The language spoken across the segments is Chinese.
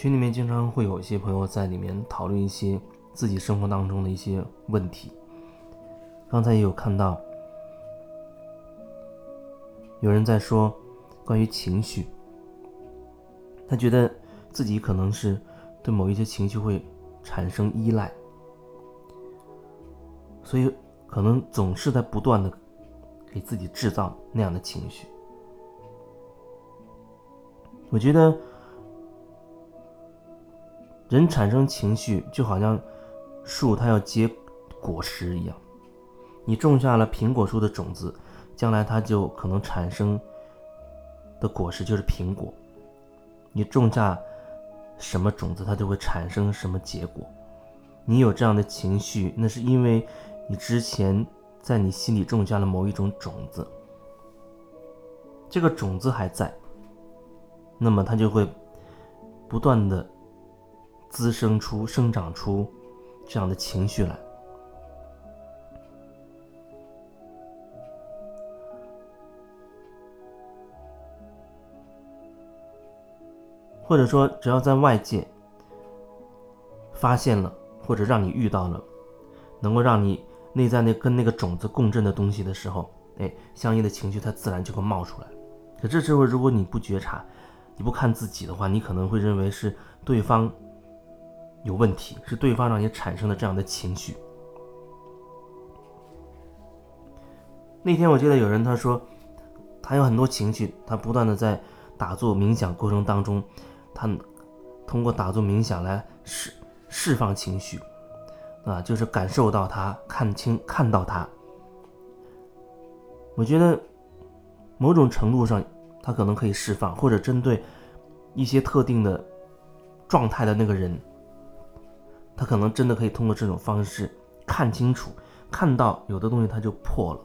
群里面经常会有一些朋友在里面讨论一些自己生活当中的一些问题。刚才也有看到有人在说关于情绪，他觉得自己可能是对某一些情绪会产生依赖，所以可能总是在不断的给自己制造那样的情绪。我觉得。人产生情绪，就好像树它要结果实一样。你种下了苹果树的种子，将来它就可能产生的果实就是苹果。你种下什么种子，它就会产生什么结果。你有这样的情绪，那是因为你之前在你心里种下了某一种种子，这个种子还在，那么它就会不断的。滋生出、生长出这样的情绪来，或者说，只要在外界发现了，或者让你遇到了，能够让你内在那跟那个种子共振的东西的时候，哎，相应的情绪它自然就会冒出来。可这时候，如果你不觉察，你不看自己的话，你可能会认为是对方。有问题是对方让你产生的这样的情绪。那天我记得有人他说，他有很多情绪，他不断的在打坐冥想过程当中，他通过打坐冥想来释释放情绪，啊，就是感受到他看清看到他。我觉得某种程度上，他可能可以释放，或者针对一些特定的状态的那个人。他可能真的可以通过这种方式看清楚，看到有的东西他就破了，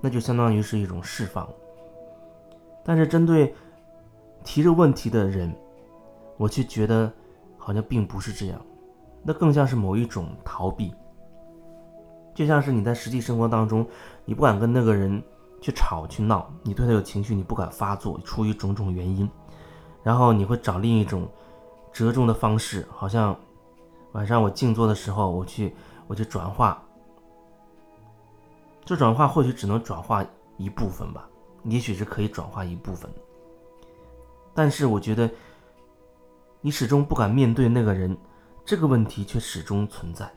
那就相当于是一种释放。但是针对提着问题的人，我却觉得好像并不是这样，那更像是某一种逃避。就像是你在实际生活当中，你不敢跟那个人去吵去闹，你对他有情绪，你不敢发作，出于种种原因，然后你会找另一种折中的方式，好像。晚上我静坐的时候，我去，我去转化。这转化或许只能转化一部分吧，也许是可以转化一部分。但是我觉得，你始终不敢面对那个人，这个问题却始终存在。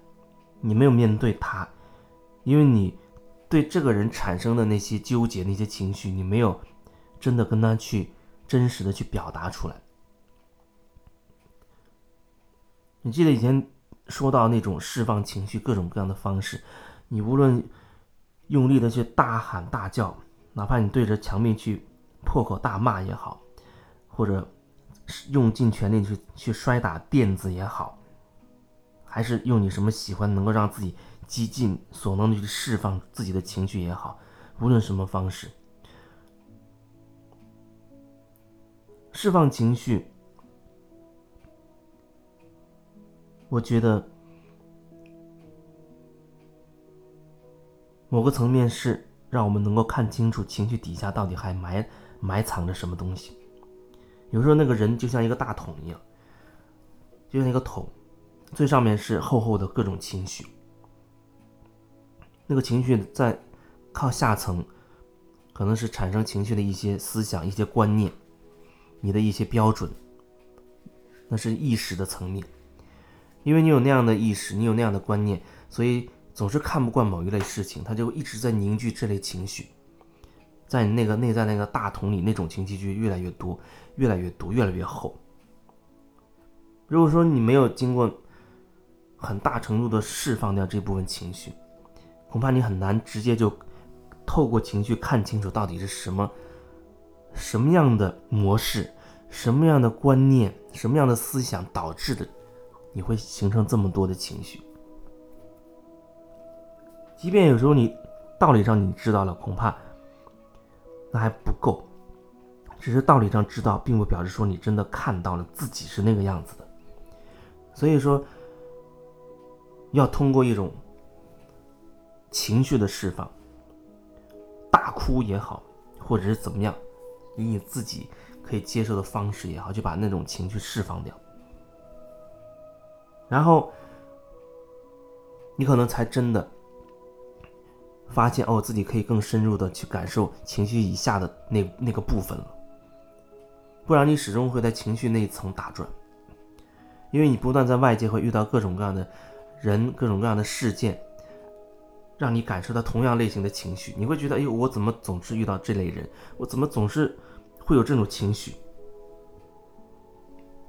你没有面对他，因为你对这个人产生的那些纠结、那些情绪，你没有真的跟他去真实的去表达出来。你记得以前说到那种释放情绪各种各样的方式，你无论用力的去大喊大叫，哪怕你对着墙壁去破口大骂也好，或者用尽全力去去摔打垫子也好，还是用你什么喜欢能够让自己极尽所能的去释放自己的情绪也好，无论什么方式，释放情绪。我觉得，某个层面是让我们能够看清楚情绪底下到底还埋埋藏着什么东西。有时候那个人就像一个大桶一样，就像一个桶，最上面是厚厚的各种情绪，那个情绪在靠下层，可能是产生情绪的一些思想、一些观念，你的一些标准，那是意识的层面。因为你有那样的意识，你有那样的观念，所以总是看不惯某一类事情，他就一直在凝聚这类情绪，在你那个内在那个大桶里，那种情绪就越来越多，越来越多，越来越厚。如果说你没有经过很大程度的释放掉这部分情绪，恐怕你很难直接就透过情绪看清楚到底是什么什么样的模式、什么样的观念、什么样的思想导致的。你会形成这么多的情绪，即便有时候你道理上你知道了，恐怕那还不够。只是道理上知道，并不表示说你真的看到了自己是那个样子的。所以说，要通过一种情绪的释放，大哭也好，或者是怎么样，以你自己可以接受的方式也好，就把那种情绪释放掉。然后你可能才真的发现哦，自己可以更深入的去感受情绪以下的那那个部分了。不然你始终会在情绪那一层打转，因为你不断在外界会遇到各种各样的人、各种各样的事件，让你感受到同样类型的情绪。你会觉得，哎呦，我怎么总是遇到这类人？我怎么总是会有这种情绪？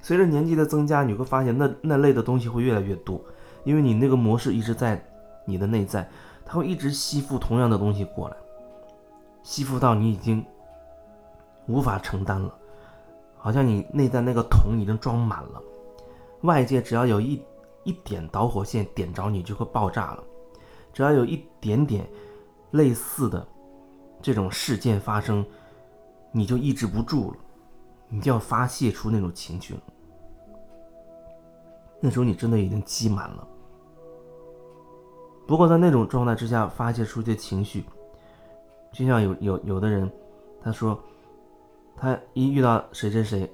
随着年纪的增加，你会发现那那类的东西会越来越多，因为你那个模式一直在你的内在，它会一直吸附同样的东西过来，吸附到你已经无法承担了，好像你内在那个桶已经装满了，外界只要有一一点导火线点着你就会爆炸了，只要有一点点类似的这种事件发生，你就抑制不住了。你就要发泄出那种情绪了，那时候你真的已经积满了。不过在那种状态之下发泄出的情绪，就像有有有的人，他说，他一遇到谁谁谁，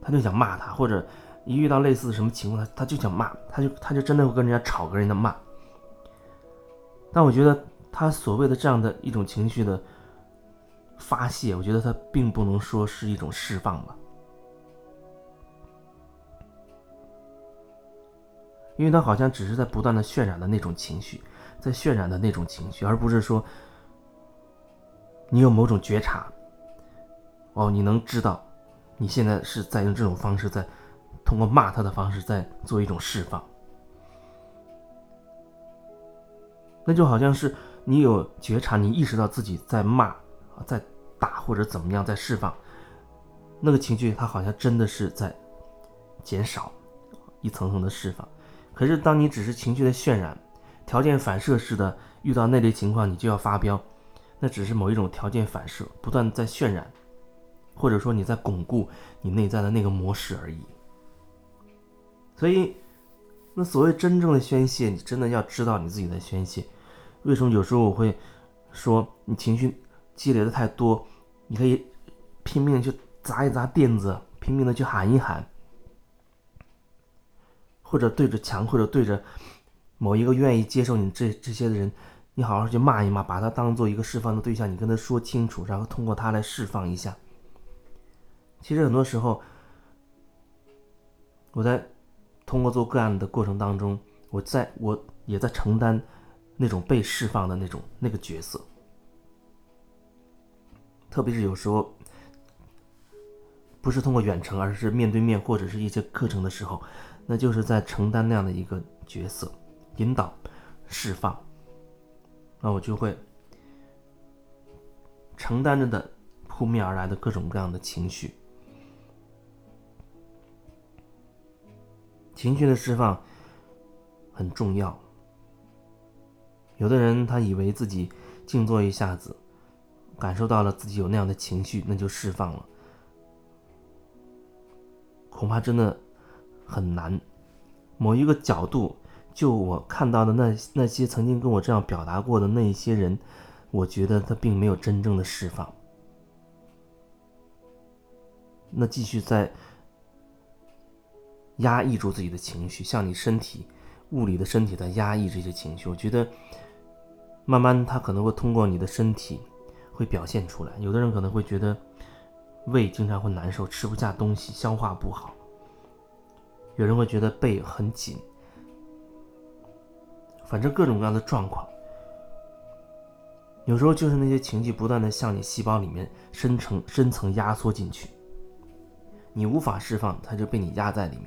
他就想骂他，或者一遇到类似什么情况，他他就想骂，他就他就真的会跟人家吵，跟人家骂。但我觉得他所谓的这样的一种情绪的。发泄，我觉得他并不能说是一种释放吧，因为他好像只是在不断的渲染的那种情绪，在渲染的那种情绪，而不是说你有某种觉察，哦，你能知道你现在是在用这种方式，在通过骂他的方式在做一种释放，那就好像是你有觉察，你意识到自己在骂。在打或者怎么样，在释放那个情绪，它好像真的是在减少，一层层的释放。可是，当你只是情绪的渲染，条件反射式的遇到那类情况，你就要发飙，那只是某一种条件反射，不断在渲染，或者说你在巩固你内在的那个模式而已。所以，那所谓真正的宣泄，你真的要知道你自己在宣泄。为什么有时候我会说你情绪？积累的太多，你可以拼命去砸一砸垫子，拼命的去喊一喊，或者对着墙，或者对着某一个愿意接受你这这些的人，你好好去骂一骂，把他当做一个释放的对象，你跟他说清楚，然后通过他来释放一下。其实很多时候，我在通过做个案的过程当中，我在我也在承担那种被释放的那种那个角色。特别是有时候，不是通过远程，而是面对面或者是一些课程的时候，那就是在承担那样的一个角色，引导、释放，那我就会承担着的扑面而来的各种各样的情绪，情绪的释放很重要。有的人他以为自己静坐一下子。感受到了自己有那样的情绪，那就释放了。恐怕真的很难。某一个角度，就我看到的那那些曾经跟我这样表达过的那一些人，我觉得他并没有真正的释放。那继续在压抑住自己的情绪，像你身体物理的身体在压抑这些情绪。我觉得慢慢他可能会通过你的身体。会表现出来。有的人可能会觉得胃经常会难受，吃不下东西，消化不好。有人会觉得背很紧，反正各种各样的状况。有时候就是那些情绪不断的向你细胞里面深层深层压缩进去，你无法释放，它就被你压在里面。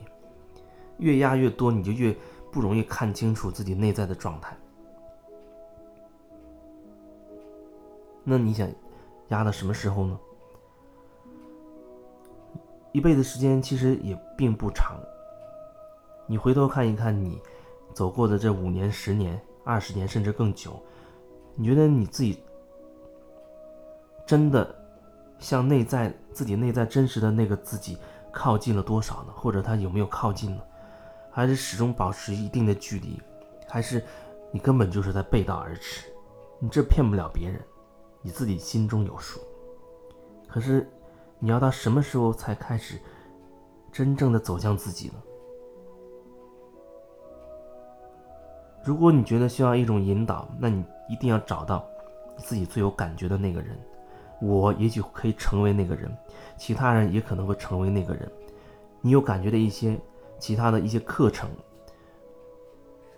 越压越多，你就越不容易看清楚自己内在的状态。那你想压到什么时候呢？一辈子时间其实也并不长。你回头看一看你走过的这五年、十年、二十年，甚至更久，你觉得你自己真的向内在自己内在真实的那个自己靠近了多少呢？或者他有没有靠近呢？还是始终保持一定的距离？还是你根本就是在背道而驰？你这骗不了别人。你自己心中有数，可是你要到什么时候才开始真正的走向自己呢？如果你觉得需要一种引导，那你一定要找到自己最有感觉的那个人。我也许可以成为那个人，其他人也可能会成为那个人。你有感觉的一些其他的一些课程，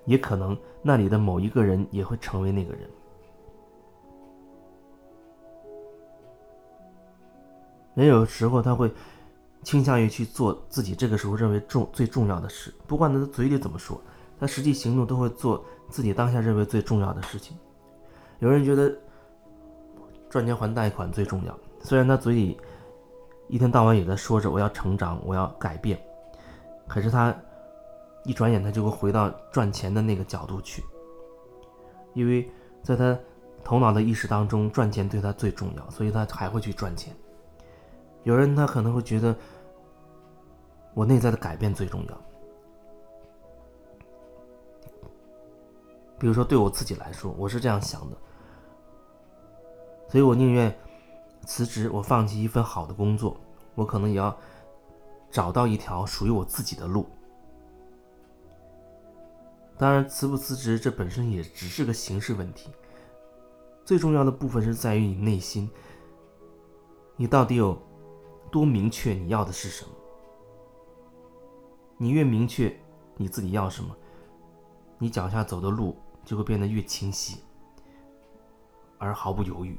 也可能那里的某一个人也会成为那个人。人有时候他会倾向于去做自己这个时候认为重最重要的事，不管他的嘴里怎么说，他实际行动都会做自己当下认为最重要的事情。有人觉得赚钱还贷款最重要，虽然他嘴里一天到晚也在说着我要成长，我要改变，可是他一转眼他就会回到赚钱的那个角度去，因为在他头脑的意识当中，赚钱对他最重要，所以他还会去赚钱。有人他可能会觉得，我内在的改变最重要。比如说，对我自己来说，我是这样想的，所以我宁愿辞职，我放弃一份好的工作，我可能也要找到一条属于我自己的路。当然，辞不辞职，这本身也只是个形式问题，最重要的部分是在于你内心，你到底有。多明确你要的是什么？你越明确你自己要什么，你脚下走的路就会变得越清晰，而毫不犹豫。